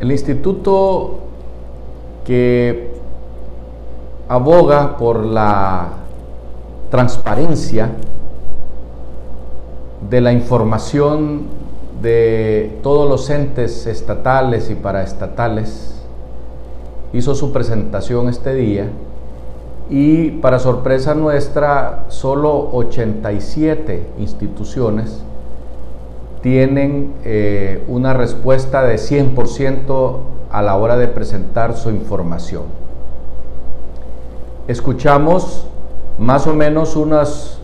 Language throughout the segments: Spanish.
El instituto que aboga por la transparencia de la información de todos los entes estatales y paraestatales, hizo su presentación este día y para sorpresa nuestra, solo 87 instituciones tienen eh, una respuesta de 100% a la hora de presentar su información. Escuchamos más o menos unas,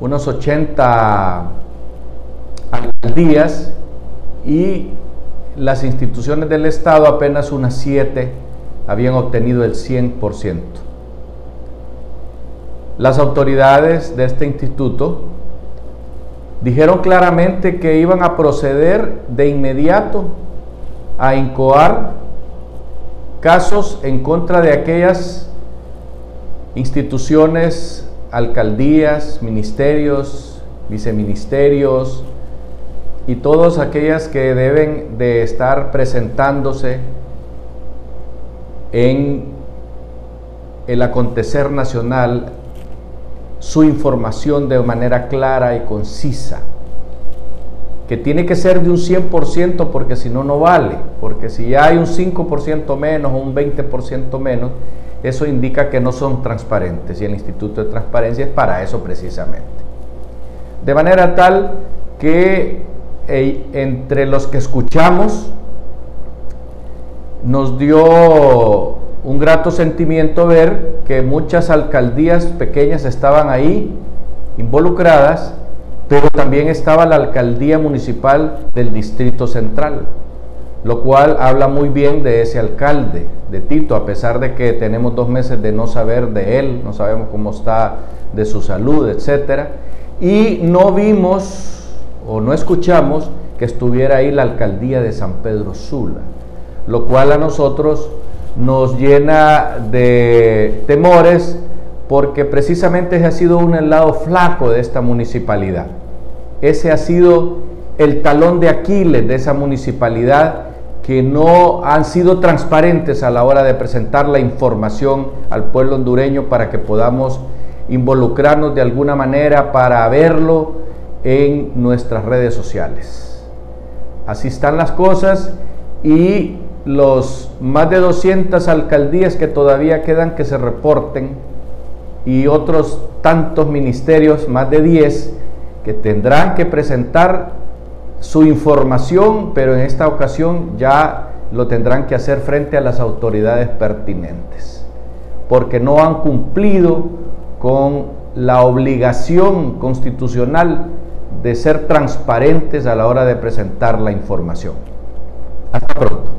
unos 80 alcaldías y las instituciones del Estado, apenas unas 7, habían obtenido el 100%. Las autoridades de este instituto dijeron claramente que iban a proceder de inmediato a incoar casos en contra de aquellas instituciones, alcaldías, ministerios, viceministerios y todas aquellas que deben de estar presentándose en el acontecer nacional su información de manera clara y concisa, que tiene que ser de un 100% porque si no, no vale, porque si hay un 5% menos o un 20% menos, eso indica que no son transparentes y el Instituto de Transparencia es para eso precisamente. De manera tal que eh, entre los que escuchamos nos dio un grato sentimiento ver que muchas alcaldías pequeñas estaban ahí involucradas, pero también estaba la alcaldía municipal del Distrito Central lo cual habla muy bien de ese alcalde, de Tito, a pesar de que tenemos dos meses de no saber de él, no sabemos cómo está de su salud, etc. Y no vimos o no escuchamos que estuviera ahí la alcaldía de San Pedro Sula, lo cual a nosotros nos llena de temores porque precisamente ese ha sido un lado flaco de esta municipalidad. Ese ha sido el talón de Aquiles de esa municipalidad que no han sido transparentes a la hora de presentar la información al pueblo hondureño para que podamos involucrarnos de alguna manera para verlo en nuestras redes sociales. Así están las cosas y los más de 200 alcaldías que todavía quedan que se reporten y otros tantos ministerios, más de 10, que tendrán que presentar su información, pero en esta ocasión ya lo tendrán que hacer frente a las autoridades pertinentes, porque no han cumplido con la obligación constitucional de ser transparentes a la hora de presentar la información. Hasta pronto.